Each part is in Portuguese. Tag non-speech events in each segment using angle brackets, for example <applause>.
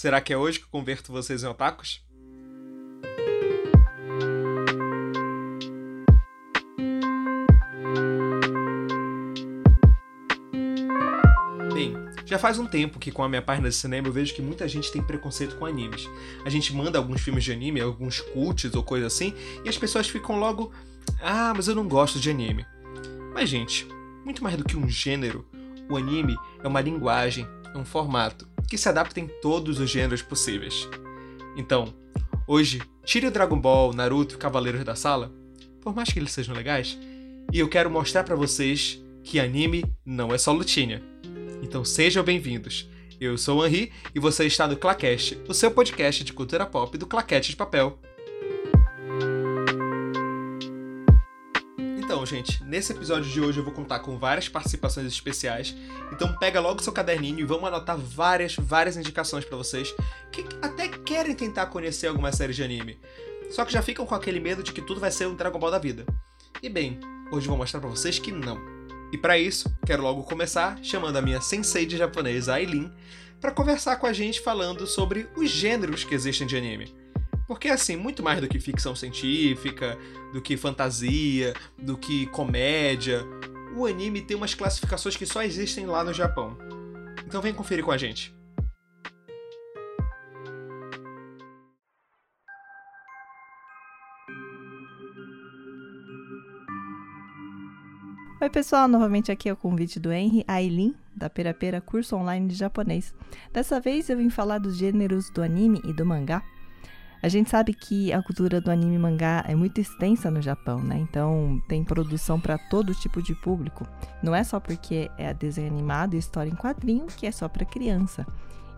Será que é hoje que eu converto vocês em otakus? Bem, já faz um tempo que com a minha página de cinema eu vejo que muita gente tem preconceito com animes. A gente manda alguns filmes de anime, alguns cults ou coisa assim, e as pessoas ficam logo, ah, mas eu não gosto de anime. Mas gente, muito mais do que um gênero, o anime é uma linguagem, é um formato que se adapta em todos os gêneros possíveis. Então, hoje, tire o Dragon Ball, Naruto e Cavaleiros da Sala, por mais que eles sejam legais, e eu quero mostrar para vocês que anime não é só lutinha. Então sejam bem-vindos. Eu sou o Henri e você está no Claquete, o seu podcast de cultura pop do Claquete de Papel. Então, gente, nesse episódio de hoje eu vou contar com várias participações especiais. Então pega logo seu caderninho e vamos anotar várias, várias indicações para vocês que até querem tentar conhecer alguma série de anime. Só que já ficam com aquele medo de que tudo vai ser um Dragon Ball da vida. E bem, hoje eu vou mostrar para vocês que não. E para isso, quero logo começar chamando a minha sensei de japonês, Aileen, para conversar com a gente falando sobre os gêneros que existem de anime. Porque assim, muito mais do que ficção científica, do que fantasia, do que comédia, o anime tem umas classificações que só existem lá no Japão. Então vem conferir com a gente. Oi, pessoal, novamente aqui é o convite do Henry Aileen, da Perapera Curso Online de Japonês. Dessa vez eu vim falar dos gêneros do anime e do mangá. A gente sabe que a cultura do anime e mangá é muito extensa no Japão, né? Então tem produção para todo tipo de público. Não é só porque é desenho animado e história em quadrinho que é só para criança.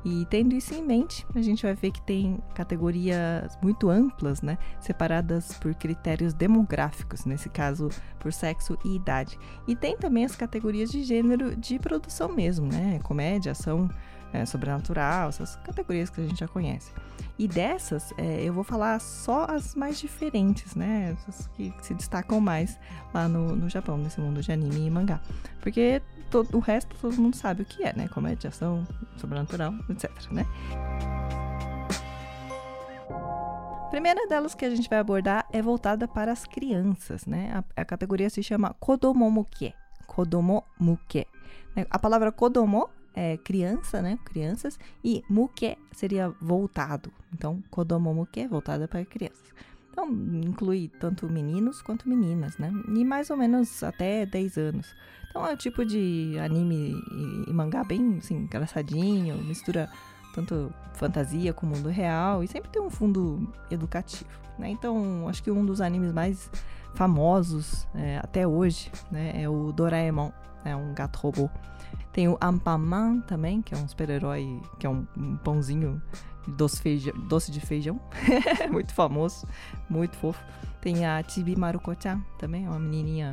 E tendo isso em mente, a gente vai ver que tem categorias muito amplas, né, separadas por critérios demográficos, nesse caso por sexo e idade. E tem também as categorias de gênero de produção mesmo, né, comédia, ação, é, sobrenatural, essas categorias que a gente já conhece. E dessas, é, eu vou falar só as mais diferentes, né? As que se destacam mais lá no, no Japão, nesse mundo de anime e mangá. Porque todo, o resto todo mundo sabe o que é, né? Comédia, ação, sobrenatural, etc, né? A primeira delas que a gente vai abordar é voltada para as crianças, né? A, a categoria se chama Kodomomuke. Kodomomuke. Né? A palavra Kodomo é criança, né? Crianças. E muke seria voltado. Então, Kodomomuke, voltada para crianças. Então, inclui tanto meninos quanto meninas, né? E mais ou menos até 10 anos. Então, é o tipo de anime e mangá bem, assim, engraçadinho, mistura tanto fantasia com o mundo real e sempre tem um fundo educativo, né? Então, acho que um dos animes mais famosos é, até hoje, né, é o Doraemon, é um gato robô. Tem o Ampaman também, que é um super-herói, que é um, um pãozinho doce, feijão, doce de feijão. <laughs> muito famoso, muito fofo. Tem a Chibi Maruko-chan também, uma menininha,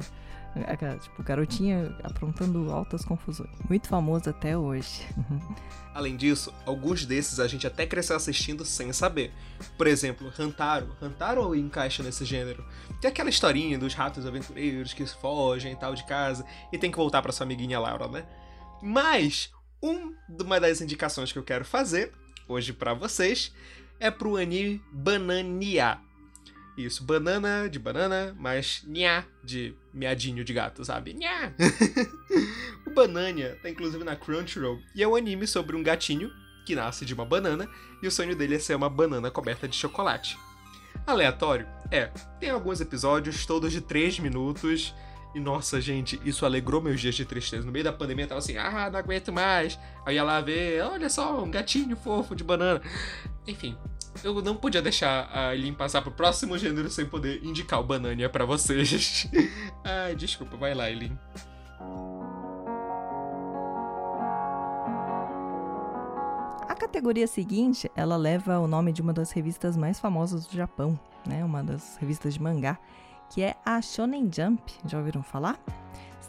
tipo, garotinha aprontando altas confusões. Muito famoso até hoje. <laughs> Além disso, alguns desses a gente até cresceu assistindo sem saber. Por exemplo, Hantaro. Hantaro encaixa nesse gênero. Tem aquela historinha dos ratos aventureiros que fogem e tal de casa e tem que voltar para sua amiguinha Laura, né? Mas, um, uma das indicações que eu quero fazer hoje para vocês é pro anime Banania. Isso, banana de banana, mas nha de miadinho de gato, sabe? Nha! <laughs> o Banania tá inclusive na Crunchyroll e é um anime sobre um gatinho que nasce de uma banana e o sonho dele é ser uma banana coberta de chocolate. Aleatório? É, tem alguns episódios, todos de 3 minutos, e nossa, gente, isso alegrou meus dias de tristeza. No meio da pandemia eu tava assim, ah, não aguento mais. Aí ia lá ver, olha só, um gatinho fofo de banana. Enfim, eu não podia deixar a Eileen passar pro próximo gênero sem poder indicar o Banania para vocês. <laughs> Ai, desculpa, vai lá, Eileen. A categoria seguinte, ela leva o nome de uma das revistas mais famosas do Japão, né? Uma das revistas de mangá que é a Shonen Jump. Já ouviram falar?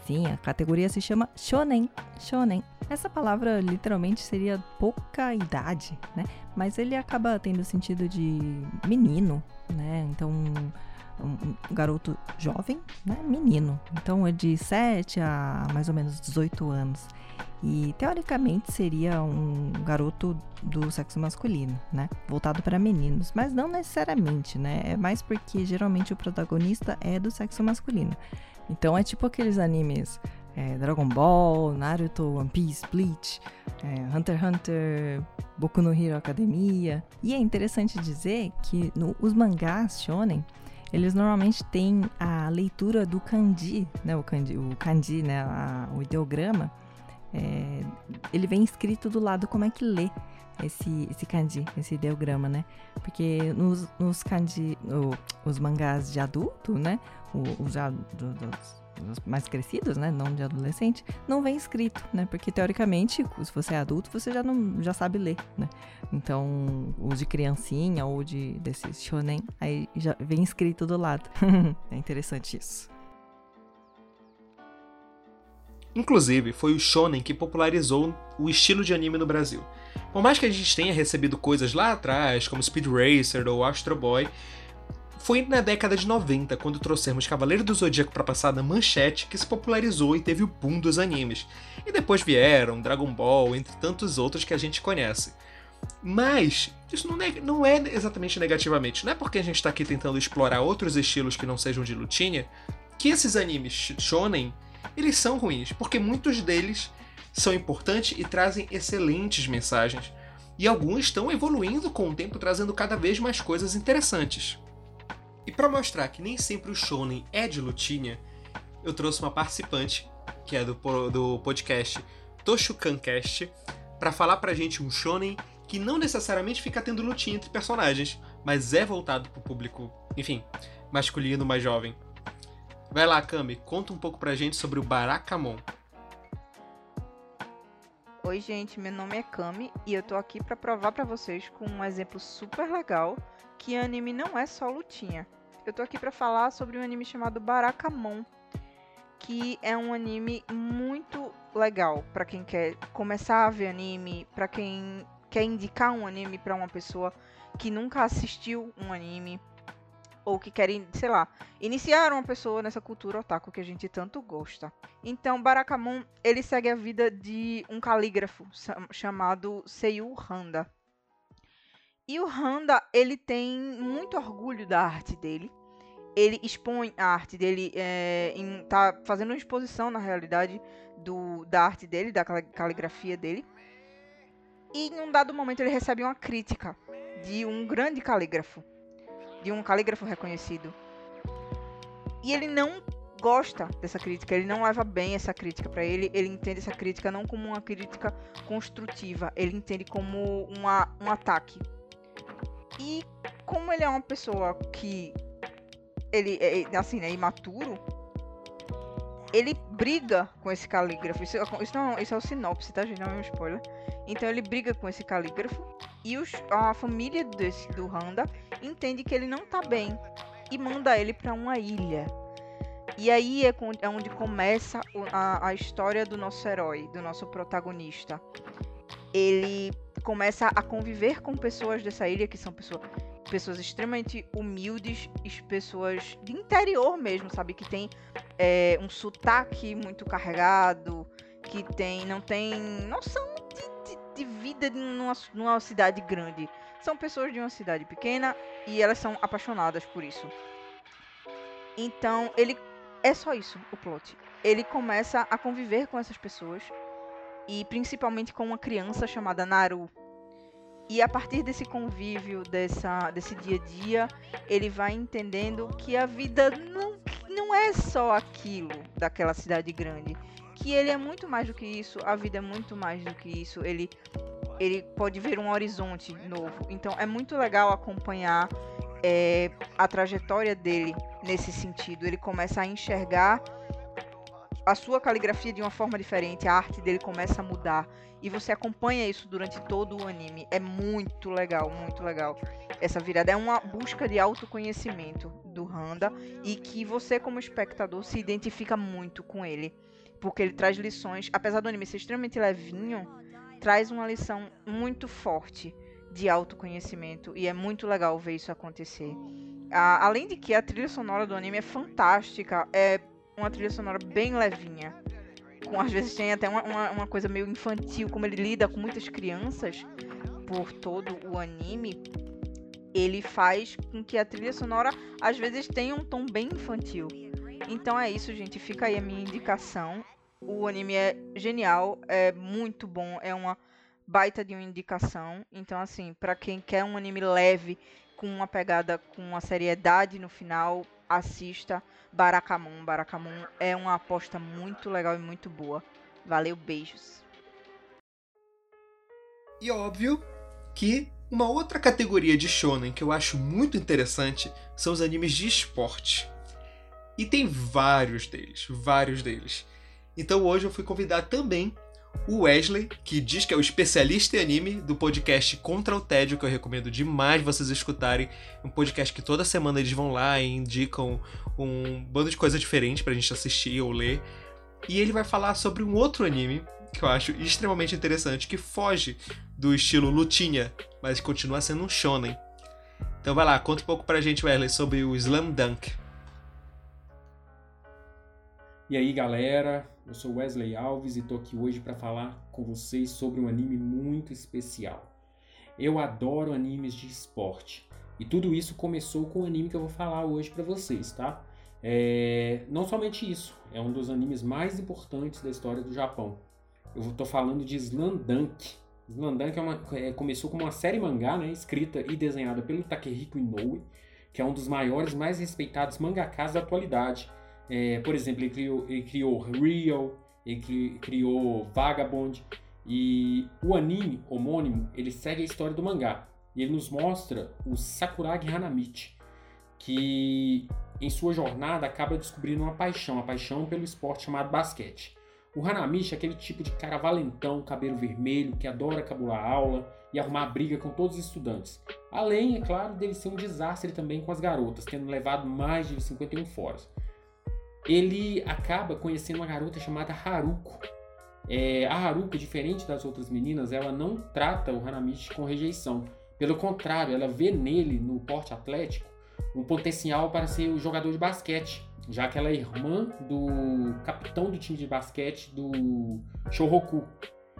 Sim, a categoria se chama shonen. Shonen. Essa palavra literalmente seria pouca idade, né? Mas ele acaba tendo sentido de menino, né? Então, um, garoto jovem, né? Menino. Então é de 7 a mais ou menos 18 anos. E teoricamente seria um garoto do sexo masculino, né? Voltado para meninos, mas não necessariamente, né? É mais porque geralmente o protagonista é do sexo masculino. Então é tipo aqueles animes é, Dragon Ball, Naruto, One Piece, Bleach, é, Hunter x Hunter, Boku no Hero Academia. E é interessante dizer que no, os mangás shonen, eles normalmente têm a leitura do kanji, né, o kanji, o kanji, né, a, o ideograma, é, ele vem escrito do lado como é que lê esse, esse kanji, esse ideograma, né? Porque nos, nos kanji, o, os mangás de adulto, né? Os do, dos, dos mais crescidos, né? Não de adolescente, não vem escrito, né? Porque teoricamente, se você é adulto, você já não já sabe ler, né? Então, os de criancinha ou de desses shonen, aí já vem escrito do lado. <laughs> é interessante isso. Inclusive, foi o shonen que popularizou o estilo de anime no Brasil. Por mais que a gente tenha recebido coisas lá atrás, como Speed Racer ou Astro Boy, foi na década de 90, quando trouxemos Cavaleiro do Zodíaco para passar na manchete, que se popularizou e teve o boom dos animes. E depois vieram Dragon Ball, entre tantos outros que a gente conhece. Mas isso não é, não é exatamente negativamente. Não é porque a gente está aqui tentando explorar outros estilos que não sejam de lutinha que esses animes shonen eles são ruins, porque muitos deles são importantes e trazem excelentes mensagens. E alguns estão evoluindo com o tempo, trazendo cada vez mais coisas interessantes. E para mostrar que nem sempre o shonen é de lutinha, eu trouxe uma participante, que é do, do podcast Toshukancast, para falar pra gente um shonen que não necessariamente fica tendo lutinha entre personagens, mas é voltado pro público, enfim, masculino mais jovem. Vai lá, Kami, conta um pouco pra gente sobre o Barakamon. Oi, gente, meu nome é Kami e eu tô aqui para provar para vocês com um exemplo super legal que anime não é só lutinha. Eu tô aqui para falar sobre um anime chamado Barakamon, que é um anime muito legal para quem quer começar a ver anime, para quem quer indicar um anime para uma pessoa que nunca assistiu um anime ou que querem, sei lá, iniciar uma pessoa nessa cultura otaku que a gente tanto gosta. Então, Barakamon, ele segue a vida de um calígrafo chamado Seiyu Handa. E o Handa, ele tem muito orgulho da arte dele. Ele expõe a arte dele, é, em, tá fazendo uma exposição, na realidade, do, da arte dele, da caligrafia dele. E em um dado momento ele recebe uma crítica de um grande calígrafo de um calígrafo reconhecido. E ele não gosta dessa crítica, ele não leva bem essa crítica para ele, ele entende essa crítica não como uma crítica construtiva, ele entende como uma, um ataque. E como ele é uma pessoa que ele é assim, né, imaturo, ele briga com esse calígrafo. Isso, isso, não, isso é o sinopse, tá, gente? Não é um spoiler. Então ele briga com esse calígrafo e os, a família desse, do Randa entende que ele não tá bem e manda ele para uma ilha. E aí é, é onde começa a, a história do nosso herói, do nosso protagonista. Ele começa a conviver com pessoas dessa ilha que são pessoas pessoas extremamente humildes, pessoas de interior mesmo, sabe? Que tem é, um sotaque muito carregado, que tem não tem noção de, de, de vida numa, numa cidade grande. São pessoas de uma cidade pequena e elas são apaixonadas por isso. Então, ele é só isso, o plot. Ele começa a conviver com essas pessoas e principalmente com uma criança chamada Naru, e a partir desse convívio, dessa, desse dia a dia, ele vai entendendo que a vida não, não é só aquilo daquela cidade grande. Que ele é muito mais do que isso, a vida é muito mais do que isso. Ele, ele pode ver um horizonte novo. Então é muito legal acompanhar é, a trajetória dele nesse sentido. Ele começa a enxergar a sua caligrafia de uma forma diferente, a arte dele começa a mudar e você acompanha isso durante todo o anime. É muito legal, muito legal. Essa virada é uma busca de autoconhecimento do Handa e que você como espectador se identifica muito com ele. porque ele traz lições, apesar do anime ser extremamente levinho, traz uma lição muito forte de autoconhecimento e é muito legal ver isso acontecer. Além de que a trilha sonora do anime é fantástica, é uma trilha sonora bem levinha. Com, às vezes tem até uma, uma, uma coisa meio infantil, como ele lida com muitas crianças por todo o anime. Ele faz com que a trilha sonora às vezes tenha um tom bem infantil. Então é isso, gente. Fica aí a minha indicação. O anime é genial, é muito bom, é uma baita de uma indicação. Então, assim, para quem quer um anime leve, com uma pegada, com uma seriedade no final, assista Barakamon. Barakamon é uma aposta muito legal e muito boa. Valeu, beijos. E óbvio que uma outra categoria de shonen que eu acho muito interessante são os animes de esporte. E tem vários deles, vários deles. Então hoje eu fui convidar também o Wesley, que diz que é o especialista em anime do podcast Contra o Tédio, que eu recomendo demais vocês escutarem. Um podcast que toda semana eles vão lá e indicam um bando de coisas diferentes pra gente assistir ou ler. E ele vai falar sobre um outro anime que eu acho extremamente interessante, que foge do estilo lutinha, mas continua sendo um shonen. Então vai lá, conta um pouco pra gente, Wesley, sobre o Slam Dunk. E aí, galera, eu sou Wesley Alves e tô aqui hoje para falar com vocês sobre um anime muito especial. Eu adoro animes de esporte e tudo isso começou com o anime que eu vou falar hoje para vocês, tá? É... Não somente isso, é um dos animes mais importantes da história do Japão. Eu tô falando de Slandunk. Slandunk é uma, é, começou como uma série mangá, né, escrita e desenhada pelo Takehiko Inoue, que é um dos maiores, mais respeitados mangakas da atualidade é, por exemplo, ele criou, ele criou Real, ele criou Vagabond. E o anime homônimo, ele segue a história do mangá. E ele nos mostra o Sakuragi Hanamichi, que em sua jornada acaba descobrindo uma paixão, a paixão pelo esporte chamado basquete. O Hanamichi é aquele tipo de cara valentão, cabelo vermelho, que adora cabular aula e arrumar briga com todos os estudantes. Além, é claro, dele ser um desastre também com as garotas, tendo levado mais de 51 foras ele acaba conhecendo uma garota chamada Haruko. É, a Haruko, diferente das outras meninas, ela não trata o Hanamichi com rejeição. Pelo contrário, ela vê nele, no porte atlético, um potencial para ser o jogador de basquete, já que ela é irmã do capitão do time de basquete do Shohoku.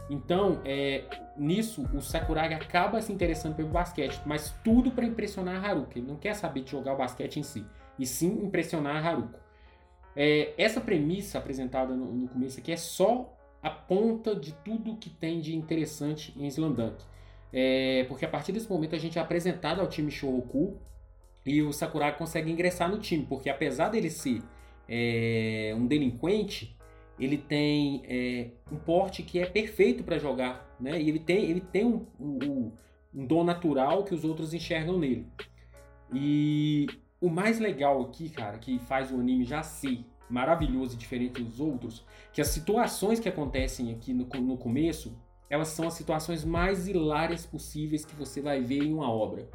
Então, é, nisso, o Sakuragi acaba se interessando pelo basquete, mas tudo para impressionar a Haruko. Ele não quer saber de jogar o basquete em si, e sim impressionar a Haruko. É, essa premissa apresentada no, no, começo aqui é só a ponta de tudo que tem de interessante em Slandunk. É, porque a partir desse momento a gente é apresentado ao time Shohoku e o Sakuragi consegue ingressar no time, porque apesar dele ser é, um delinquente, ele tem é, um porte que é perfeito para jogar, né? E ele tem, ele tem um, um, um dom natural que os outros enxergam nele. E o mais legal aqui, cara, que faz o anime já ser maravilhoso e diferente dos outros, que as situações que acontecem aqui no, no começo, elas são as situações mais hilárias possíveis que você vai ver em uma obra.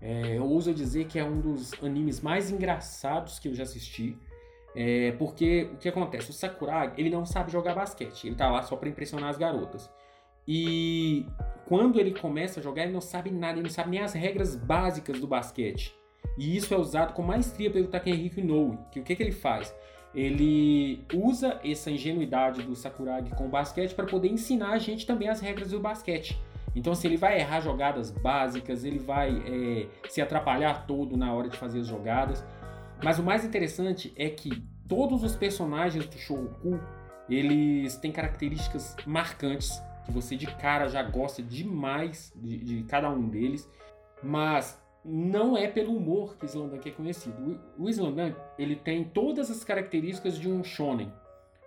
É, eu ouso dizer que é um dos animes mais engraçados que eu já assisti. É, porque o que acontece? O Sakuragi, ele não sabe jogar basquete. Ele tá lá só para impressionar as garotas. E quando ele começa a jogar, ele não sabe nada, ele não sabe nem as regras básicas do basquete. E isso é usado com maestria pelo Takehiko Inoue, que o que, que ele faz? Ele usa essa ingenuidade do Sakuragi com o basquete para poder ensinar a gente também as regras do basquete. Então, assim, ele vai errar jogadas básicas, ele vai é, se atrapalhar todo na hora de fazer as jogadas. Mas o mais interessante é que todos os personagens do Shogoku, eles têm características marcantes, que você de cara já gosta demais de, de cada um deles. Mas não é pelo humor que Slandunk é conhecido. O Slandunk, ele tem todas as características de um shonen.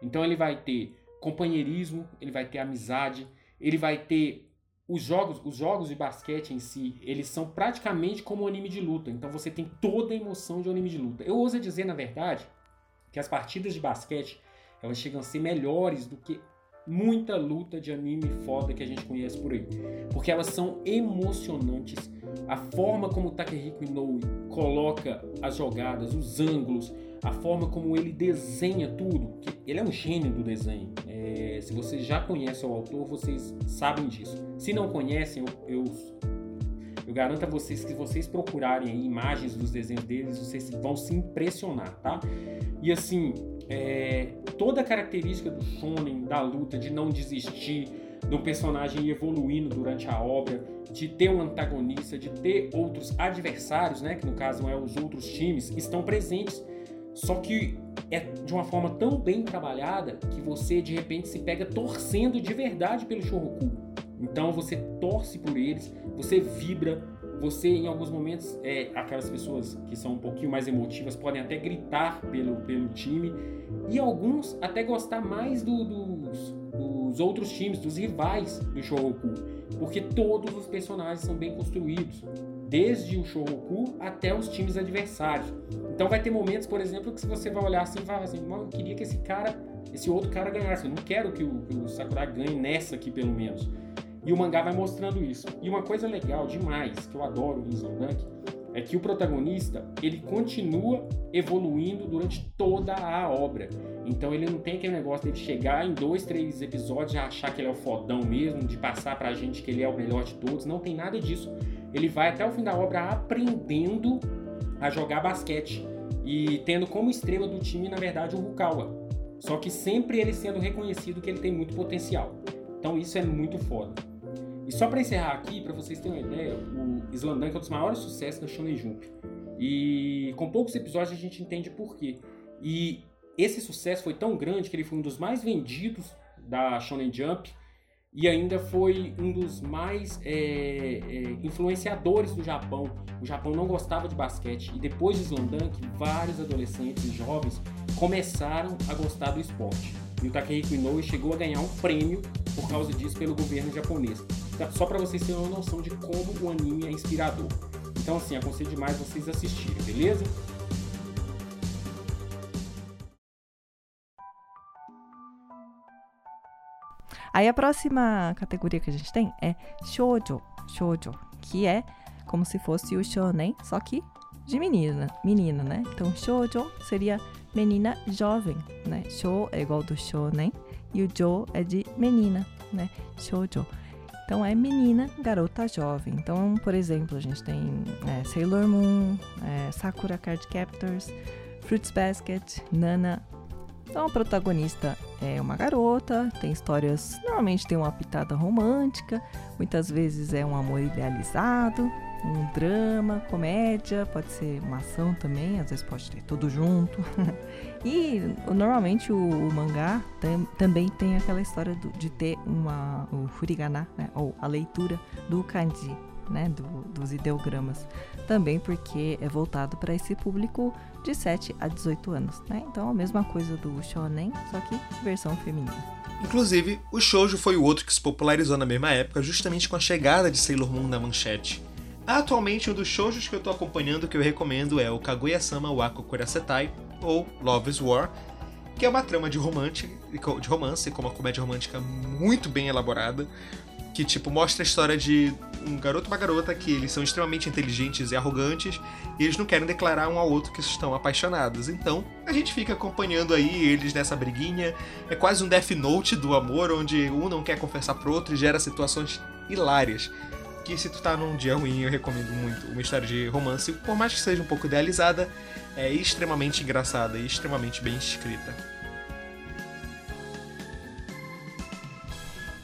Então ele vai ter companheirismo, ele vai ter amizade, ele vai ter os jogos, os jogos de basquete em si, eles são praticamente como um anime de luta. Então você tem toda a emoção de um anime de luta. Eu ouso dizer, na verdade, que as partidas de basquete, elas chegam a ser melhores do que muita luta de anime foda que a gente conhece por aí. Porque elas são emocionantes a forma como o Takehiko Inoue coloca as jogadas, os ângulos, a forma como ele desenha tudo. Ele é um gênio do desenho. É, se vocês já conhecem o autor, vocês sabem disso. Se não conhecem, eu, eu, eu garanto a vocês que vocês procurarem imagens dos desenhos deles, vocês vão se impressionar, tá? E assim, é, toda a característica do shonen, da luta, de não desistir, do personagem evoluindo durante a obra, de ter um antagonista, de ter outros adversários, né, que no caso é os outros times, estão presentes só que é de uma forma tão bem trabalhada que você de repente se pega torcendo de verdade pelo Shoroku. Então você torce por eles, você vibra, você em alguns momentos, é, aquelas pessoas que são um pouquinho mais emotivas podem até gritar pelo, pelo time e alguns até gostar mais do, dos, dos outros times, dos rivais do Shoroku, porque todos os personagens são bem construídos desde o Shoroku até os times adversários. Então vai ter momentos, por exemplo, que se você vai olhar assim e falar assim, eu queria que esse cara, esse outro cara ganhasse. Eu não quero que o, que o Sakura ganhe nessa aqui, pelo menos. E o mangá vai mostrando isso. E uma coisa legal demais, que eu adoro em Slandunk, é que o protagonista, ele continua evoluindo durante toda a obra. Então ele não tem aquele negócio dele chegar em dois, três episódios e achar que ele é o fodão mesmo, de passar pra gente que ele é o melhor de todos. Não tem nada disso ele vai até o fim da obra aprendendo a jogar basquete e tendo como estrela do time, na verdade, o Rukawa. Só que sempre ele sendo reconhecido que ele tem muito potencial. Então isso é muito foda. E só para encerrar aqui, para vocês terem uma ideia, o Slandunk é um dos maiores sucessos da Shonen Jump. E com poucos episódios a gente entende por quê. E esse sucesso foi tão grande que ele foi um dos mais vendidos da Shonen Jump e ainda foi um dos mais é, é, influenciadores do Japão. O Japão não gostava de basquete e depois de Slandunk, vários adolescentes e jovens começaram a gostar do esporte. E o Takehiko Inoue chegou a ganhar um prêmio por causa disso pelo governo japonês. Então, só para vocês terem uma noção de como o anime é inspirador. Então, assim, aconselho demais vocês assistirem, beleza? Aí a próxima categoria que a gente tem é shoujo, shoujo, que é como se fosse o shonen, só que de menina, menina, né? Então shoujo seria menina jovem, né? Shou é igual do shonen e o jo é de menina, né? Shoujo. Então é menina, garota jovem. Então, por exemplo, a gente tem é, Sailor Moon, é, Sakura Card Captors, Fruits Basket, Nana, então a protagonista é uma garota, tem histórias, normalmente tem uma pitada romântica, muitas vezes é um amor idealizado, um drama, comédia, pode ser uma ação também, às vezes pode ter tudo junto. <laughs> e normalmente o, o mangá tam, também tem aquela história do, de ter uma, o furigana, né, ou a leitura do kanji, né, do, dos ideogramas. Também porque é voltado para esse público de 7 a 18 anos, né? Então a mesma coisa do shonen, só que versão feminina. Inclusive, o shoujo foi o outro que se popularizou na mesma época, justamente com a chegada de Sailor Moon na manchete. Atualmente, um dos shoujos que eu estou acompanhando que eu recomendo é o Kaguya-sama Wako Kurasetai, ou Love is War, que é uma trama de romance, de romance com uma comédia romântica muito bem elaborada, que tipo mostra a história de um garoto e uma garota que eles são extremamente inteligentes e arrogantes e eles não querem declarar um ao outro que estão apaixonados. Então, a gente fica acompanhando aí eles nessa briguinha. É quase um Death Note do amor, onde um não quer confessar pro outro e gera situações hilárias. Que se tu tá num dia ruim, eu recomendo muito uma história de romance, por mais que seja um pouco idealizada, é extremamente engraçada e extremamente bem escrita.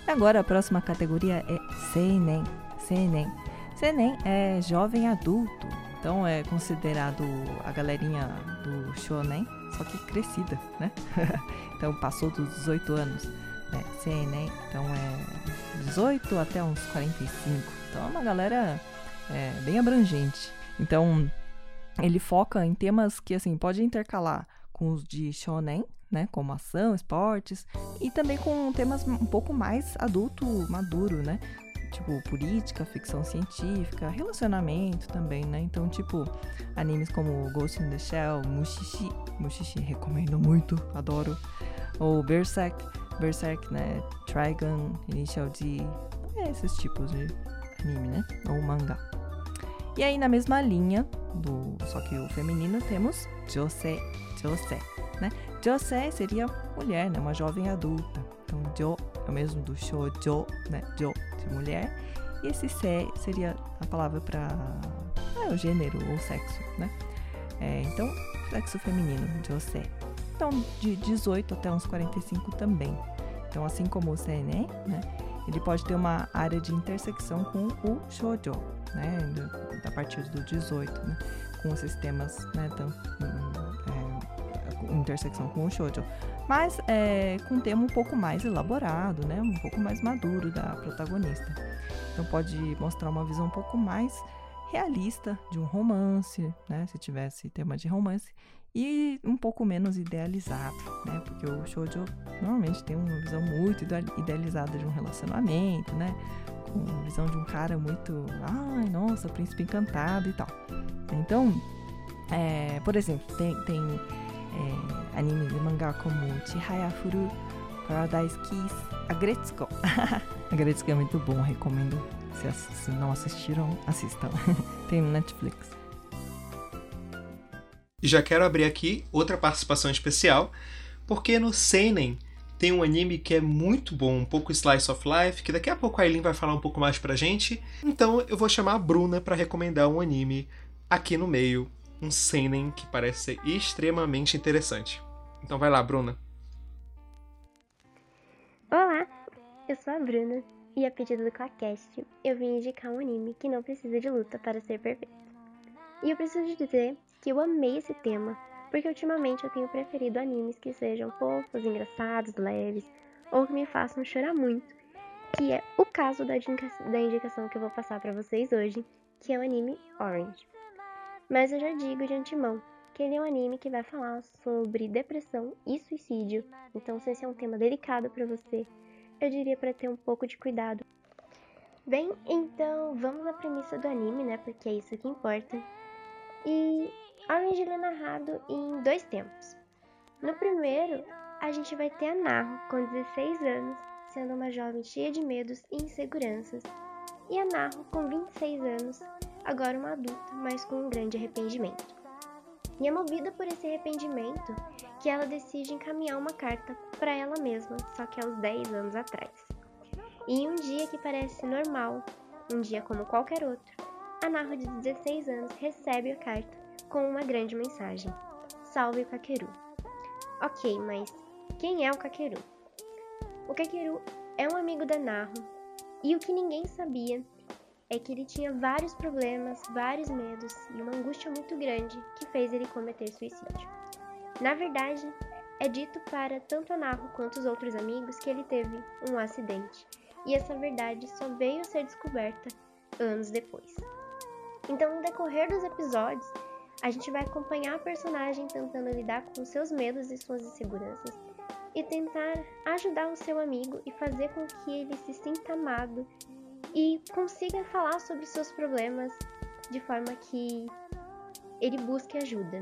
Agora a próxima categoria é Seinen. Seinen. Seinen é jovem adulto. Então é considerado a galerinha do shonen, só que crescida, né? <laughs> então passou dos 18 anos. Né? Seinen, então é 18 até uns 45. Então é uma galera é, bem abrangente. Então ele foca em temas que assim pode intercalar com os de shonen, né, como ação, esportes, e também com temas um pouco mais adulto, maduro, né? Tipo, política, ficção científica, relacionamento também, né? Então, tipo, animes como Ghost in the Shell, Mushishi, Mushishi recomendo muito, adoro. Ou Berserk, Berserk, né? Trigun, Initial D, é esses tipos de anime, né? Ou mangá. E aí na mesma linha, do, só que o feminino, temos jose, jose, né? Jose seria mulher, né? Uma jovem adulta. Então, jo é o mesmo do shoujo, né? Jo de mulher. E esse se seria a palavra para ah, o gênero ou sexo, né? É, então, sexo feminino, jose. Então, de 18 até uns 45 também. Então, assim como o seinen, né? Ele pode ter uma área de intersecção com o shoujo, né? A partir do 18, né? Com os sistemas, né? Então, é, intersecção com o shoujo. Mas é, com um tema um pouco mais elaborado, né? Um pouco mais maduro da protagonista. Então pode mostrar uma visão um pouco mais realista de um romance, né? Se tivesse tema de romance e um pouco menos idealizado, né? Porque o shoujo normalmente tem uma visão muito idealizada de um relacionamento, né? Com a visão de um cara muito, ai, nossa, príncipe encantado e tal. Então, é, por exemplo, tem, tem é, anime e mangá como Chihaya Furu, Paradise Kiss, Agretsuko. <laughs> Agretsuko é muito bom, recomendo. Se, se não assistiram, assistam. <laughs> tem no Netflix. E já quero abrir aqui outra participação especial, porque no Seinen tem um anime que é muito bom, um pouco slice of life, que daqui a pouco a Aileen vai falar um pouco mais pra gente. Então eu vou chamar a Bruna para recomendar um anime aqui no meio, um seinen que parece ser extremamente interessante. Então vai lá, Bruna. Olá, eu sou a Bruna e a pedido do Clacast eu vim indicar um anime que não precisa de luta para ser perfeito. E eu preciso dizer que eu amei esse tema, porque ultimamente eu tenho preferido animes que sejam fofos, engraçados, leves, ou que me façam chorar muito, que é o caso da, da indicação que eu vou passar para vocês hoje, que é o anime Orange. Mas eu já digo de antemão que ele é um anime que vai falar sobre depressão e suicídio, então se esse é um tema delicado para você, eu diria para ter um pouco de cuidado. Bem, então vamos à premissa do anime, né? Porque é isso que importa. E Orange ele é narrado em dois tempos. No primeiro, a gente vai ter a Narro, com 16 anos, sendo uma jovem cheia de medos e inseguranças, e a Narro, com 26 anos, agora uma adulta, mas com um grande arrependimento. E é movida por esse arrependimento que ela decide encaminhar uma carta para ela mesma, só que aos 10 anos atrás. E em um dia que parece normal, um dia como qualquer outro, a Narro de 16 anos recebe a carta com uma grande mensagem: Salve o Kakeru. Ok, mas quem é o Kakeru? O Kakeru é um amigo da Naru, e o que ninguém sabia é que ele tinha vários problemas, vários medos e uma angústia muito grande que fez ele cometer suicídio. Na verdade, é dito para tanto a Naru quanto os outros amigos que ele teve um acidente, e essa verdade só veio a ser descoberta anos depois. Então, no decorrer dos episódios, a gente vai acompanhar a personagem tentando lidar com seus medos e suas inseguranças e tentar ajudar o seu amigo e fazer com que ele se sinta amado e consiga falar sobre seus problemas de forma que ele busque ajuda.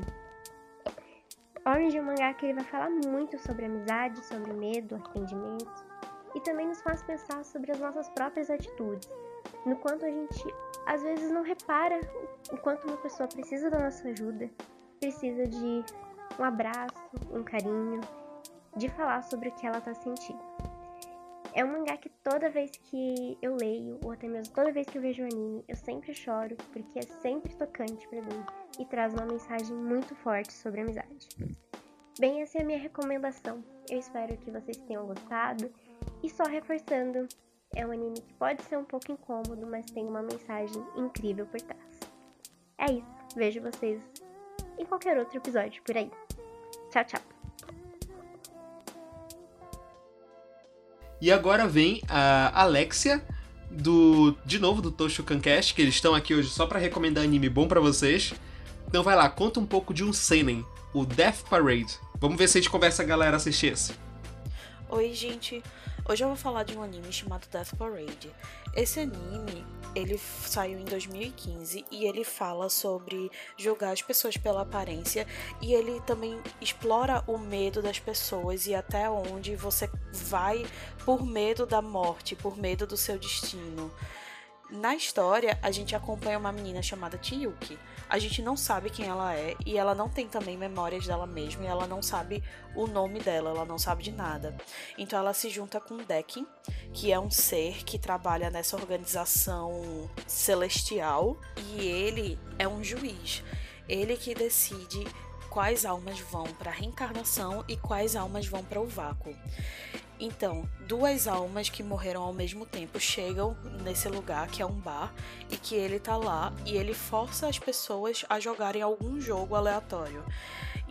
Orange é um mangá que ele vai falar muito sobre amizade, sobre medo, arrependimento e também nos faz pensar sobre as nossas próprias atitudes, no quanto a gente às vezes não repara o quanto uma pessoa precisa da nossa ajuda, precisa de um abraço, um carinho, de falar sobre o que ela tá sentindo. É um mangá que toda vez que eu leio, ou até mesmo toda vez que eu vejo o anime, eu sempre choro, porque é sempre tocante para mim e traz uma mensagem muito forte sobre amizade. Bem, essa é a minha recomendação. Eu espero que vocês tenham gostado. E só reforçando, é um anime que pode ser um pouco incômodo, mas tem uma mensagem incrível por trás. É isso. Vejo vocês em qualquer outro episódio por aí. Tchau, tchau. E agora vem a Alexia do de novo do Toshukan Cast, que eles estão aqui hoje só para recomendar anime bom para vocês. Então vai lá, conta um pouco de um seinen, o Death Parade. Vamos ver se a gente conversa a galera assistir esse. Oi, gente. Hoje eu vou falar de um anime chamado Death Parade. Esse anime, ele saiu em 2015 e ele fala sobre julgar as pessoas pela aparência e ele também explora o medo das pessoas e até onde você vai por medo da morte, por medo do seu destino. Na história, a gente acompanha uma menina chamada Chiyuki. A gente não sabe quem ela é e ela não tem também memórias dela mesma e ela não sabe o nome dela, ela não sabe de nada. Então ela se junta com Dekin, que é um ser que trabalha nessa organização celestial e ele é um juiz. Ele que decide quais almas vão para a reencarnação e quais almas vão para o vácuo. Então, duas almas que morreram ao mesmo tempo chegam nesse lugar que é um bar e que ele tá lá e ele força as pessoas a jogarem algum jogo aleatório.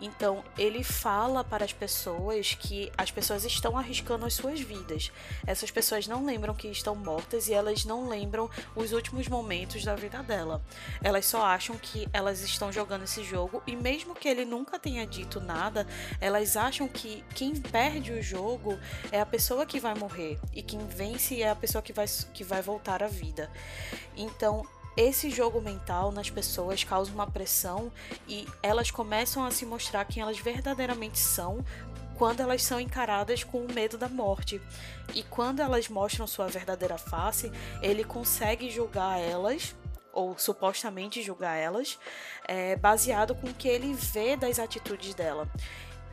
Então, ele fala para as pessoas que as pessoas estão arriscando as suas vidas. Essas pessoas não lembram que estão mortas e elas não lembram os últimos momentos da vida dela. Elas só acham que elas estão jogando esse jogo e mesmo que ele nunca tenha dito nada, elas acham que quem perde o jogo é a pessoa que vai morrer e quem vence é a pessoa que vai, que vai voltar à vida. Então, esse jogo mental nas pessoas causa uma pressão e elas começam a se mostrar quem elas verdadeiramente são quando elas são encaradas com o medo da morte. E quando elas mostram sua verdadeira face, ele consegue julgar elas ou supostamente julgar elas, é, baseado com o que ele vê das atitudes dela.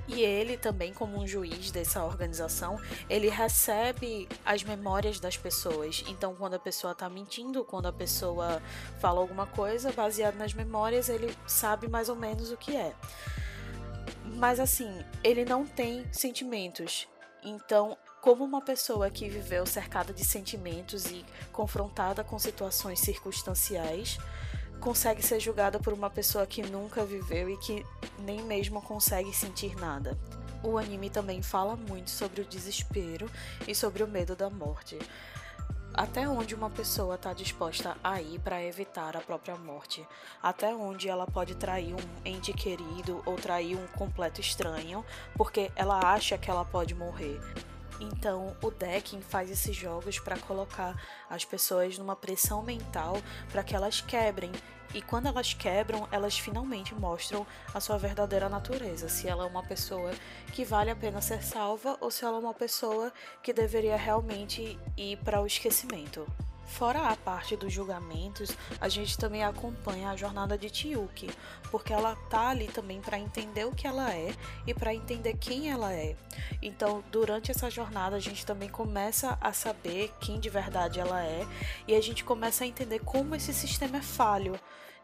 E ele também, como um juiz dessa organização, ele recebe as memórias das pessoas. Então, quando a pessoa está mentindo, quando a pessoa fala alguma coisa baseado nas memórias, ele sabe mais ou menos o que é. Mas assim, ele não tem sentimentos. Então, como uma pessoa que viveu cercada de sentimentos e confrontada com situações circunstanciais, consegue ser julgada por uma pessoa que nunca viveu e que nem mesmo consegue sentir nada. O anime também fala muito sobre o desespero e sobre o medo da morte. Até onde uma pessoa está disposta a ir para evitar a própria morte? Até onde ela pode trair um ente querido ou trair um completo estranho porque ela acha que ela pode morrer? Então, o decking faz esses jogos para colocar as pessoas numa pressão mental para que elas quebrem. E quando elas quebram, elas finalmente mostram a sua verdadeira natureza, se ela é uma pessoa que vale a pena ser salva ou se ela é uma pessoa que deveria realmente ir para o esquecimento. Fora a parte dos julgamentos, a gente também acompanha a jornada de Tiyuki, porque ela tá ali também para entender o que ela é e para entender quem ela é. Então, durante essa jornada, a gente também começa a saber quem de verdade ela é e a gente começa a entender como esse sistema é falho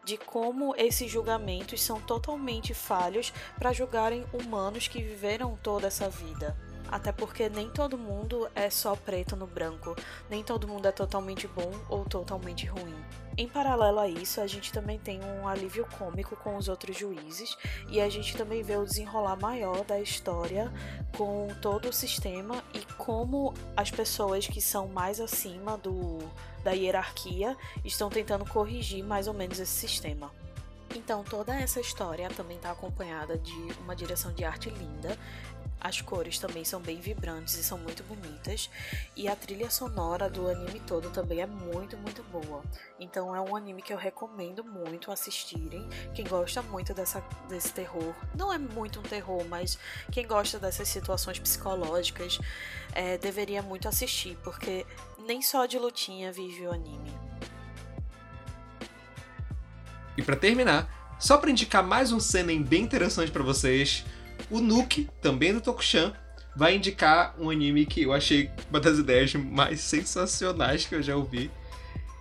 de como esses julgamentos são totalmente falhos para julgarem humanos que viveram toda essa vida. Até porque nem todo mundo é só preto no branco, nem todo mundo é totalmente bom ou totalmente ruim. Em paralelo a isso, a gente também tem um alívio cômico com os outros juízes e a gente também vê o desenrolar maior da história com todo o sistema e como as pessoas que são mais acima do, da hierarquia estão tentando corrigir mais ou menos esse sistema. Então, toda essa história também está acompanhada de uma direção de arte linda. As cores também são bem vibrantes e são muito bonitas. E a trilha sonora do anime todo também é muito, muito boa. Então é um anime que eu recomendo muito assistirem. Quem gosta muito dessa, desse terror, não é muito um terror, mas quem gosta dessas situações psicológicas é, deveria muito assistir, porque nem só de lutinha vive o anime. E para terminar, só para indicar mais um seinen bem interessante para vocês, o Nuke, também do Tokushan, vai indicar um anime que eu achei uma das ideias mais sensacionais que eu já ouvi.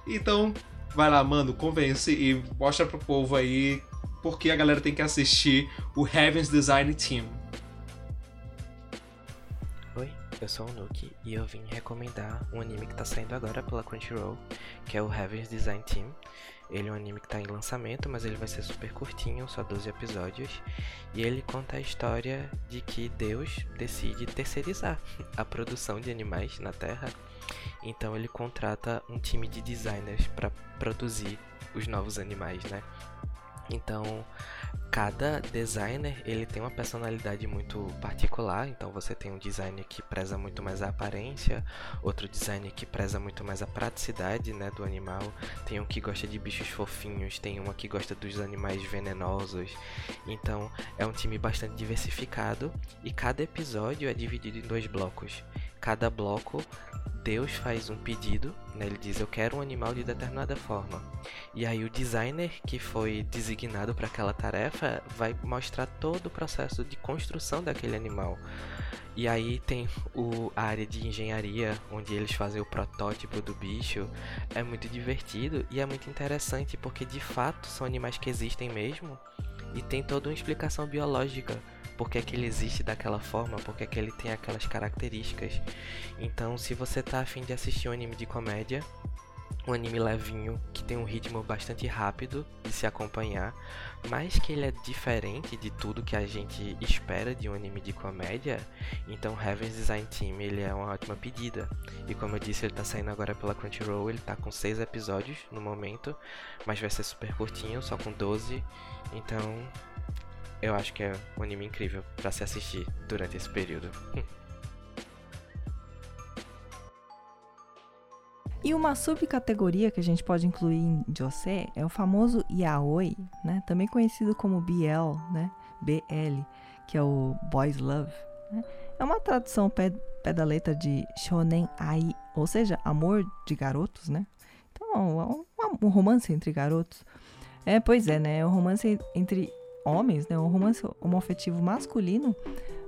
Então, vai lá, mano, convence e mostra pro povo aí porque a galera tem que assistir o Heaven's Design Team. Oi, eu sou o Nuke e eu vim recomendar um anime que tá saindo agora pela Crunchyroll, que é o Heaven's Design Team. Ele é um anime que está em lançamento, mas ele vai ser super curtinho, só 12 episódios. E ele conta a história de que Deus decide terceirizar <laughs> a produção de animais na Terra. Então ele contrata um time de designers para produzir os novos animais, né? Então, cada designer ele tem uma personalidade muito particular. Então, você tem um designer que preza muito mais a aparência, outro designer que preza muito mais a praticidade, né, do animal. Tem um que gosta de bichos fofinhos, tem uma que gosta dos animais venenosos. Então, é um time bastante diversificado e cada episódio é dividido em dois blocos. Cada bloco Deus faz um pedido, né? ele diz eu quero um animal de determinada forma. E aí o designer que foi designado para aquela tarefa vai mostrar todo o processo de construção daquele animal. E aí tem o, a área de engenharia, onde eles fazem o protótipo do bicho. É muito divertido e é muito interessante porque de fato são animais que existem mesmo e tem toda uma explicação biológica por que, que ele existe daquela forma, por que, que ele tem aquelas características. Então, se você tá afim de assistir um anime de comédia, um anime levinho que tem um ritmo bastante rápido de se acompanhar, mas que ele é diferente de tudo que a gente espera de um anime de comédia, então Heaven's Design Team ele é uma ótima pedida. E como eu disse, ele tá saindo agora pela Crunchyroll, ele tá com 6 episódios no momento, mas vai ser super curtinho, só com 12. Então, eu acho que é um anime incrível para se assistir durante esse período. E uma subcategoria que a gente pode incluir em José é o famoso yaoi, né? Também conhecido como BL, né? BL, que é o Boys Love. Né? É uma tradução pé, pé da letra de shonen ai, ou seja, amor de garotos, né? Então, é um, um romance entre garotos. É, pois é, né? É um romance entre homens, né? Um romance homoafetivo masculino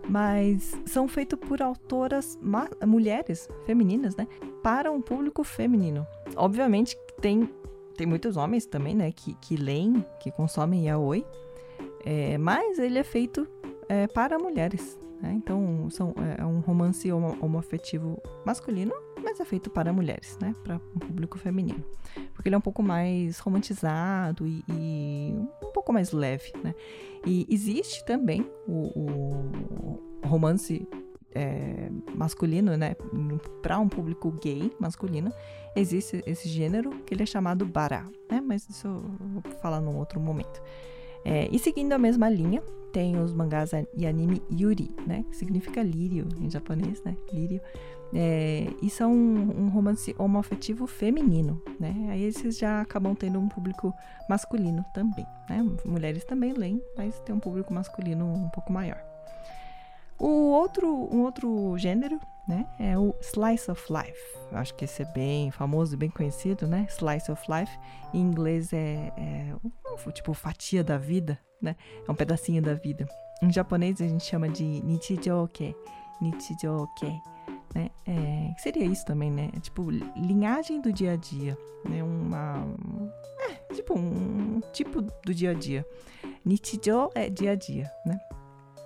mas são feitos por autoras mulheres, femininas, né? Para um público feminino. Obviamente tem, tem muitos homens também, né? Que, que leem, que consomem yaoi, é, mas ele é feito é, para mulheres. Né? Então são, é, é um romance homo, homoafetivo masculino, mas é feito para mulheres, né? Para um público feminino. Porque ele é um pouco mais romantizado e, e um pouco mais leve, né? E existe também o, o romance é, masculino, né? Para um público gay masculino, existe esse gênero que ele é chamado bara, né? Mas isso eu vou falar num outro momento. É, e seguindo a mesma linha, tem os mangás e anime Yuri, né? Que significa lírio em japonês, né? Lírio. É, e são um, um romance homoafetivo feminino, né? Aí esses já acabam tendo um público masculino também, né? Mulheres também leem, mas tem um público masculino um pouco maior. O outro, um outro gênero, né, é o Slice of Life. Eu acho que esse é bem famoso e bem conhecido, né? Slice of Life. Em inglês é, é tipo fatia da vida, né? É um pedacinho da vida. Em japonês a gente chama de nichijouke. Nichijouke né? É, seria isso também, né? É, tipo, linhagem do dia a dia, né? Uma... É, tipo, um tipo do dia a dia. Nichijou é dia a dia, né?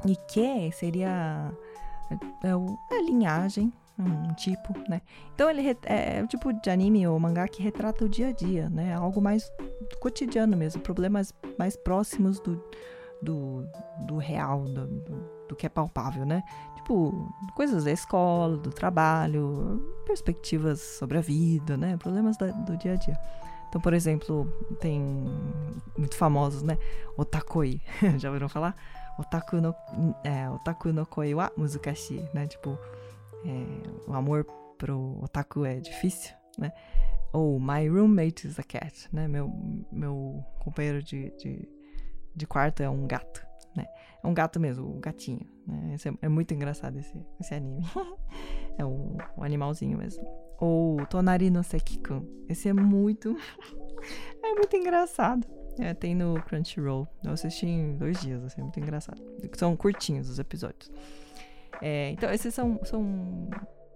Ike seria é, é, é linhagem, um tipo, né? Então ele é, é o tipo de anime ou mangá que retrata o dia a dia, né? Algo mais cotidiano mesmo, problemas mais próximos do, do, do real, do, do, que é palpável, né? Tipo, coisas da escola, do trabalho, perspectivas sobre a vida, né? Problemas da, do dia a dia. Então, por exemplo, tem muito famosos, né? Otakoi. <laughs> Já ouviram falar? Otaku no, é, otaku no koi wa muzukashi, né? Tipo, é, o amor pro otaku é difícil, né? Ou My Roommate is a Cat, né? Meu, meu companheiro de, de, de quarto é um gato, né? É um gato mesmo, um gatinho. Né? É, é, muito engraçado esse, esse anime. <laughs> é um, um, animalzinho mesmo. Ou Tonari no Sekikun. Esse é muito. <laughs> é muito engraçado. É, tem no Crunchyroll. Eu assisti em dois dias, assim, é muito engraçado. São curtinhos os episódios. É, então, esses são, são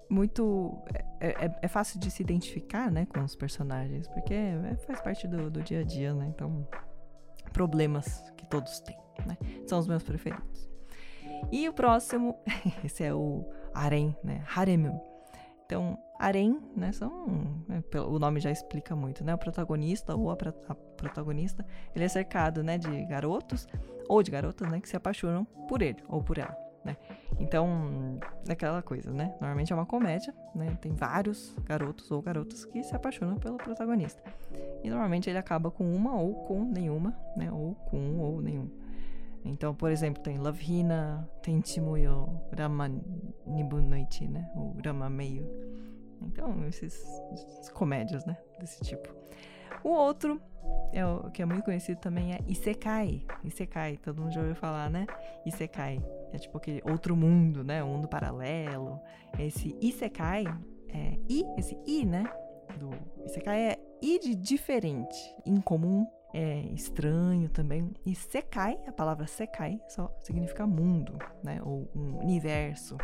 muito. É, é, é, fácil de se identificar, né, com os personagens, porque é, faz parte do, do dia a dia, né? Então, problemas que todos têm né? São os meus preferidos. E o próximo, <laughs> esse é o Harem, né? Harem. Então, Harem, né? São, né, o nome já explica muito, né? O protagonista ou a, a protagonista, ele é cercado, né? De garotos ou de garotas, né? Que se apaixonam por ele ou por ela né? Então, aquela coisa, né? Normalmente é uma comédia, né? Tem vários garotos ou garotas que se apaixonam pelo protagonista. E normalmente ele acaba com uma ou com nenhuma, né? Ou com um ou nenhum. Então, por exemplo, tem Love Hina, tem Chimuyo, Rama Nibunoichi, né? O Rama Meio. Então, esses, esses comédias, né? Desse tipo. O outro, é o, que é muito conhecido também, é Isekai. Isekai, todo mundo já ouviu falar, né? Isekai. É tipo aquele outro mundo, né? Um mundo paralelo. Esse isekai é i, esse i, né? Do isekai é i de diferente, incomum, é estranho também. E sekai, a palavra sekai só significa mundo, né? Ou um universo.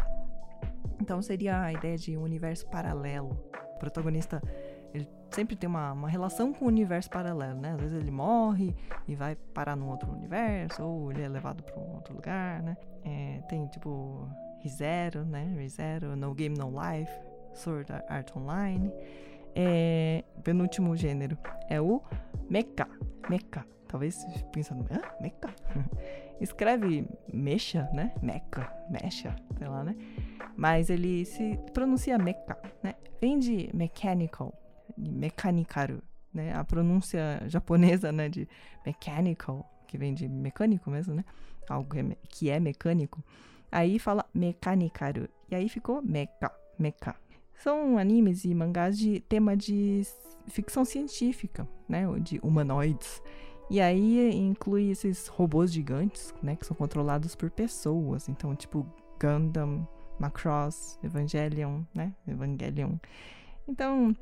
Então seria a ideia de um universo paralelo. O protagonista sempre tem uma, uma relação com o universo paralelo, né? Às vezes ele morre e vai parar num outro universo, ou ele é levado para um outro lugar, né? É, tem tipo ReZero, né? ReZero, No Game No Life, Sword Art Online. É, penúltimo gênero é o Mecha. Mecha. Talvez pensando, ah, Mecha? <laughs> Escreve mecha, né? Mecha, mecha, sei lá, né? Mas ele se pronuncia mecha, né? Vem de mechanical, mechanical, né? A pronúncia japonesa, né, de mechanical, que vem de mecânico mesmo, né? Algo que é mecânico. Aí fala mechanical. E aí ficou mecha, mecha. São animes e mangás de tema de ficção científica, né? De humanoides. E aí inclui esses robôs gigantes, né? Que são controlados por pessoas. Então, tipo Gundam, Macross, Evangelion, né? Evangelion. Então,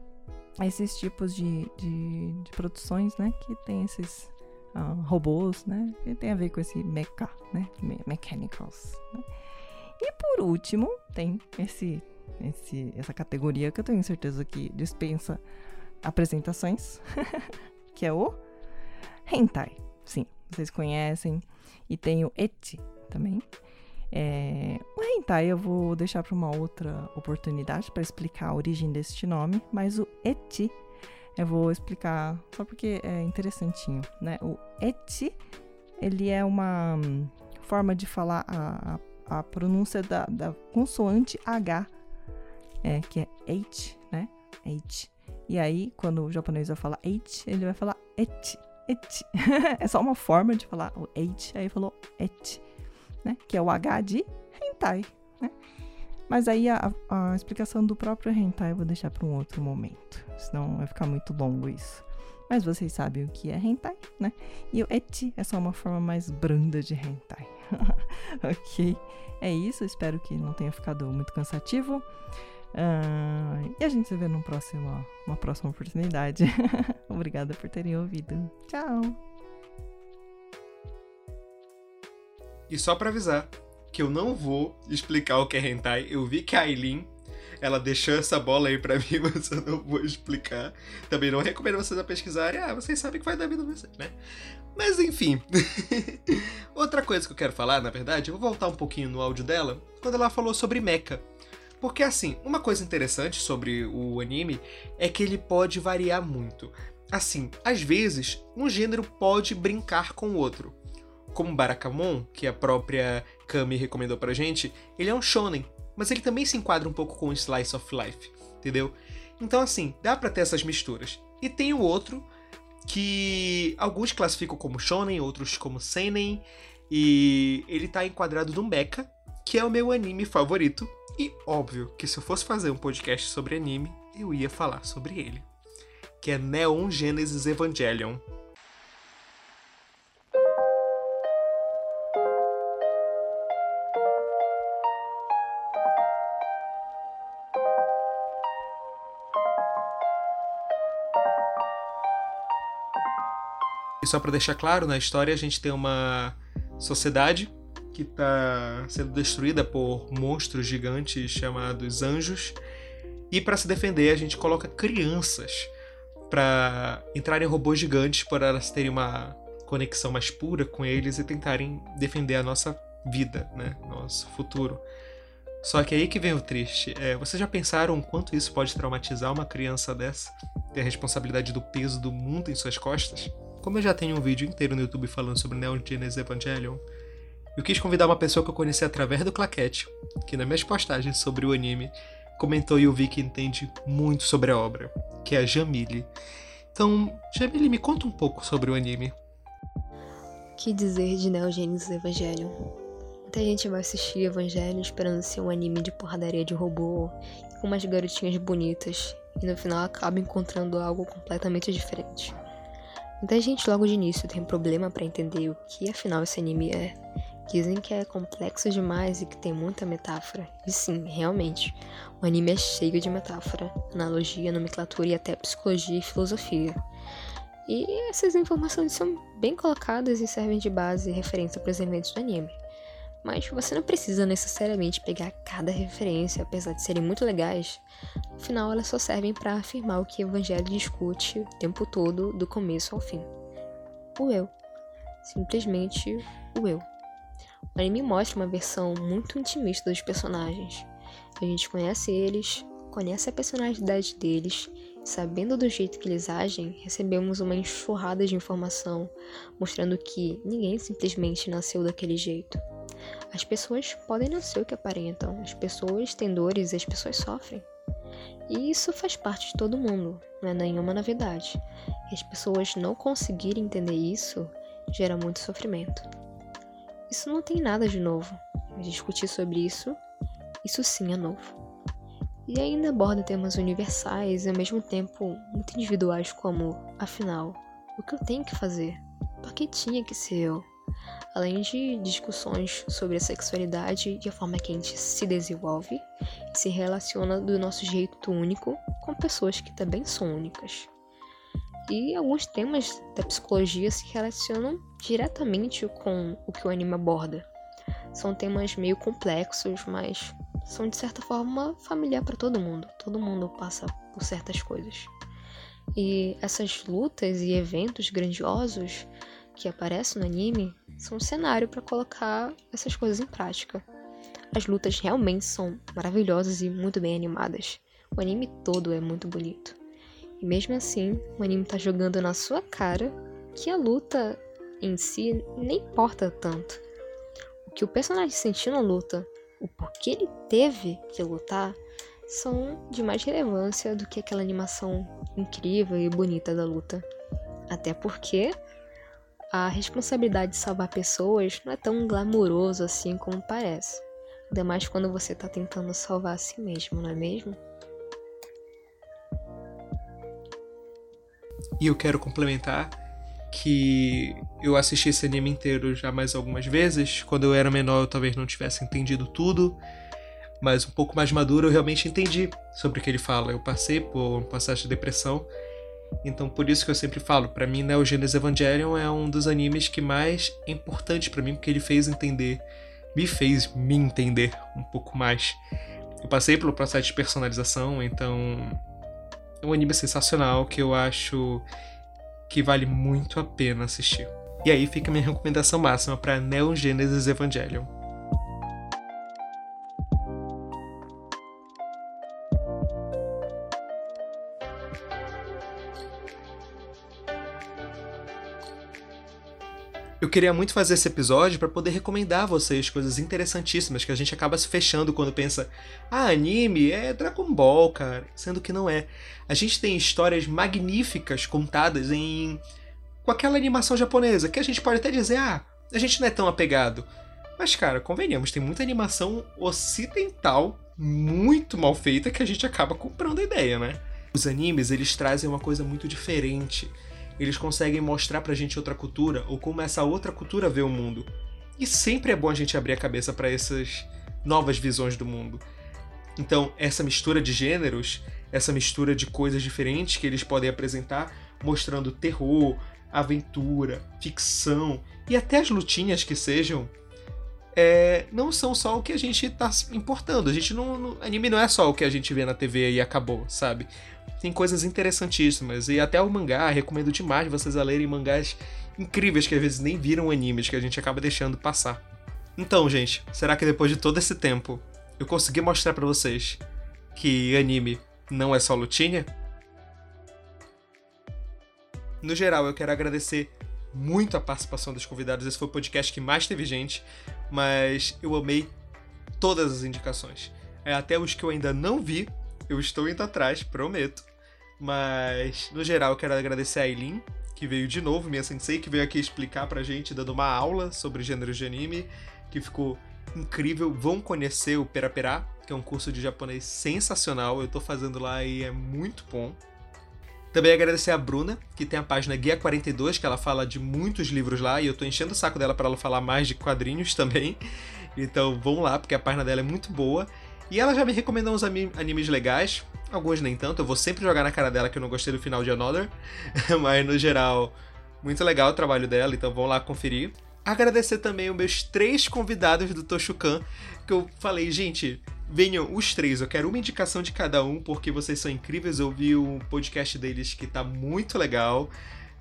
esses tipos de, de, de produções, né? Que tem esses uh, robôs, né? Que tem a ver com esse mecha, né? Me mechanicals. Né? E por último, tem esse, esse, essa categoria que eu tenho certeza que dispensa apresentações, <laughs> que é o hentai. Sim, vocês conhecem. E tem o eti também. É, o hentai eu vou deixar para uma outra oportunidade para explicar a origem deste nome, mas o eti eu vou explicar só porque é interessantinho, né? O eti ele é uma forma de falar a, a, a pronúncia da, da, consoante H, é, que é H, né? H. E aí, quando o japonês vai falar H, ele vai falar eti, eti. <laughs> é só uma forma de falar o H, aí falou eti né? Que é o H de hentai, né? Mas aí a, a explicação do próprio hentai eu vou deixar para um outro momento, senão vai ficar muito longo isso. Mas vocês sabem o que é hentai, né? E o eti é só uma forma mais branda de hentai. <laughs> ok? É isso, espero que não tenha ficado muito cansativo. Uh, e a gente se vê numa próxima, uma próxima oportunidade. <laughs> Obrigada por terem ouvido. Tchau! E só para avisar que eu não vou explicar o que é hentai. Eu vi que a Aileen ela deixou essa bola aí pra <laughs> mim, mas eu não vou explicar. Também não recomendo vocês a pesquisarem. Ah, vocês sabem que vai dar vida vocês, né? Mas enfim. <laughs> Outra coisa que eu quero falar, na verdade, eu vou voltar um pouquinho no áudio dela, quando ela falou sobre mecha. Porque assim, uma coisa interessante sobre o anime é que ele pode variar muito. Assim, às vezes, um gênero pode brincar com o outro como Barakamon, que a própria Kami recomendou pra gente, ele é um shonen, mas ele também se enquadra um pouco com o Slice of Life, entendeu? Então assim, dá para ter essas misturas. E tem o outro que alguns classificam como shonen, outros como seinen, e ele tá enquadrado no mecha, que é o meu anime favorito. E óbvio que se eu fosse fazer um podcast sobre anime, eu ia falar sobre ele, que é Neon Genesis Evangelion. Só para deixar claro, na história a gente tem uma sociedade que está sendo destruída por monstros gigantes chamados anjos. E para se defender, a gente coloca crianças para entrarem em robôs gigantes para elas terem uma conexão mais pura com eles e tentarem defender a nossa vida, né? Nosso futuro. Só que aí que vem o triste. É, vocês já pensaram quanto isso pode traumatizar uma criança dessa? Ter a responsabilidade do peso do mundo em suas costas? Como eu já tenho um vídeo inteiro no YouTube falando sobre Neon Genesis Evangelion, eu quis convidar uma pessoa que eu conheci através do Claquete, que nas minhas postagens sobre o anime comentou e eu vi que entende muito sobre a obra, que é a Jamile. Então, Jamile, me conta um pouco sobre o anime. Que dizer de Neo Genesis Evangelion? Muita gente vai assistir Evangelion esperando ser um anime de porradaria de robô com umas garotinhas bonitas, e no final acaba encontrando algo completamente diferente. Muita gente logo de início tem problema para entender o que afinal esse anime é. Dizem que é complexo demais e que tem muita metáfora. E sim, realmente, o anime é cheio de metáfora, analogia, nomenclatura e até psicologia e filosofia. E essas informações são bem colocadas e servem de base e referência para os eventos do anime. Mas você não precisa necessariamente pegar cada referência, apesar de serem muito legais. No final, elas só servem para afirmar o que o Evangelho discute o tempo todo, do começo ao fim. O eu. Simplesmente o eu. O anime mostra uma versão muito intimista dos personagens. A gente conhece eles, conhece a personalidade deles, sabendo do jeito que eles agem, recebemos uma enxurrada de informação mostrando que ninguém simplesmente nasceu daquele jeito. As pessoas podem não ser o que aparentam, as pessoas têm dores e as pessoas sofrem. E isso faz parte de todo mundo, não é nenhuma novidade. E as pessoas não conseguirem entender isso gera muito sofrimento. Isso não tem nada de novo, mas discutir sobre isso, isso sim é novo. E ainda aborda temas universais e ao mesmo tempo muito individuais como, afinal, o que eu tenho que fazer? Por que tinha que ser eu? Além de discussões sobre a sexualidade e a forma que a gente se desenvolve e se relaciona do nosso jeito único com pessoas que também são únicas. E alguns temas da psicologia se relacionam diretamente com o que o anime aborda. São temas meio complexos, mas são de certa forma familiar para todo mundo. Todo mundo passa por certas coisas. E essas lutas e eventos grandiosos que aparecem no anime são um cenário para colocar essas coisas em prática. As lutas realmente são maravilhosas e muito bem animadas. O anime todo é muito bonito. E mesmo assim, o anime tá jogando na sua cara que a luta em si nem importa tanto. O que o personagem sentiu na luta, o porquê ele teve que lutar, são de mais relevância do que aquela animação incrível e bonita da luta. Até porque a responsabilidade de salvar pessoas não é tão glamouroso assim como parece. Ainda mais quando você está tentando salvar a si mesmo, não é mesmo? E eu quero complementar que eu assisti esse anime inteiro já mais algumas vezes. Quando eu era menor, eu talvez não tivesse entendido tudo, mas um pouco mais maduro eu realmente entendi sobre o que ele fala. Eu passei por um processo de depressão então por isso que eu sempre falo, para mim Neo Genesis Evangelion é um dos animes que mais é importante para mim porque ele fez entender, me fez me entender um pouco mais. Eu passei pelo processo de personalização, então é um anime sensacional que eu acho que vale muito a pena assistir. E aí fica minha recomendação máxima para Neo Genesis Evangelion. Eu queria muito fazer esse episódio para poder recomendar a vocês coisas interessantíssimas que a gente acaba se fechando quando pensa: "Ah, anime é Dragon Ball, cara", sendo que não é. A gente tem histórias magníficas contadas em com aquela animação japonesa, que a gente pode até dizer: "Ah, a gente não é tão apegado". Mas cara, convenhamos, tem muita animação ocidental muito mal feita que a gente acaba comprando a ideia, né? Os animes, eles trazem uma coisa muito diferente eles conseguem mostrar pra gente outra cultura ou como essa outra cultura vê o mundo. E sempre é bom a gente abrir a cabeça para essas novas visões do mundo. Então, essa mistura de gêneros, essa mistura de coisas diferentes que eles podem apresentar, mostrando terror, aventura, ficção e até as lutinhas que sejam, é, não são só o que a gente está importando. A gente não, não, anime não é só o que a gente vê na TV e acabou, sabe? Tem coisas interessantíssimas e até o mangá recomendo demais vocês a lerem mangás incríveis que às vezes nem viram animes que a gente acaba deixando passar. Então, gente, será que depois de todo esse tempo eu consegui mostrar para vocês que anime não é só lutinha? No geral, eu quero agradecer muito a participação dos convidados. Esse foi o podcast que mais teve gente, mas eu amei todas as indicações. É, até os que eu ainda não vi, eu estou indo atrás, prometo. Mas, no geral, eu quero agradecer a Eileen, que veio de novo, minha sensei, que veio aqui explicar pra gente, dando uma aula sobre gêneros de anime, que ficou incrível. Vão conhecer o Peraperá, que é um curso de japonês sensacional. Eu tô fazendo lá e é muito bom. Também agradecer a Bruna, que tem a página Guia 42, que ela fala de muitos livros lá, e eu tô enchendo o saco dela para ela falar mais de quadrinhos também. Então vão lá, porque a página dela é muito boa. E ela já me recomendou uns animes legais, alguns nem tanto, eu vou sempre jogar na cara dela que eu não gostei do final de Another, <laughs> mas no geral, muito legal o trabalho dela, então vão lá conferir. Agradecer também os meus três convidados do Toshukan, que eu falei, gente, venham os três, eu quero uma indicação de cada um, porque vocês são incríveis, eu vi o podcast deles que tá muito legal.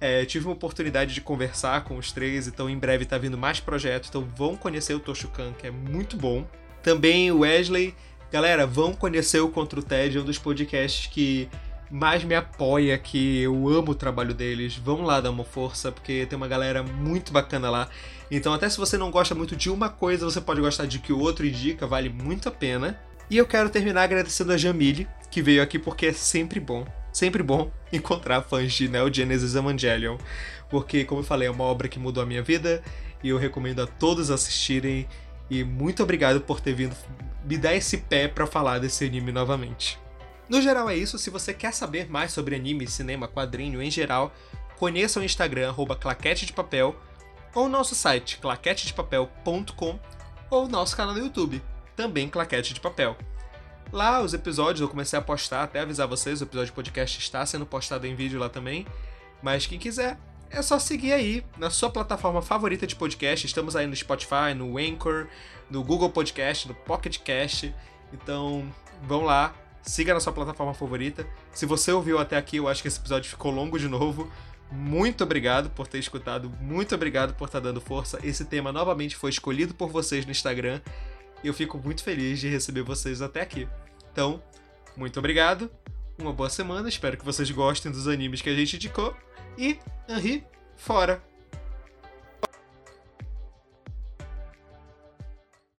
É, tive uma oportunidade de conversar com os três, então em breve tá vindo mais projetos, então vão conhecer o Toshukan, que é muito bom. Também o Wesley, galera, vão conhecer o Contra o TED, é um dos podcasts que mais me apoia, que eu amo o trabalho deles. Vão lá dar uma força, porque tem uma galera muito bacana lá. Então, até se você não gosta muito de uma coisa, você pode gostar de que o outro indica, vale muito a pena. E eu quero terminar agradecendo a Jamile, que veio aqui porque é sempre bom, sempre bom <laughs> encontrar fãs de Neo Genesis Evangelion, porque, como eu falei, é uma obra que mudou a minha vida e eu recomendo a todos assistirem. E muito obrigado por ter vindo me dar esse pé para falar desse anime novamente. No geral é isso, se você quer saber mais sobre anime, cinema, quadrinho em geral, conheça o Instagram, claquete de papel, ou nosso site, claquetedepapel.com, ou nosso canal no YouTube, também Claquete de Papel. Lá, os episódios eu comecei a postar, até avisar vocês, o episódio de podcast está sendo postado em vídeo lá também. Mas quem quiser, é só seguir aí na sua plataforma favorita de podcast. Estamos aí no Spotify, no Anchor, no Google Podcast, no Pocket Cast. Então, vão lá, siga na sua plataforma favorita. Se você ouviu até aqui, eu acho que esse episódio ficou longo de novo. Muito obrigado por ter escutado, muito obrigado por estar dando força. Esse tema novamente foi escolhido por vocês no Instagram eu fico muito feliz de receber vocês até aqui. Então, muito obrigado, uma boa semana, espero que vocês gostem dos animes que a gente indicou e Henri, fora!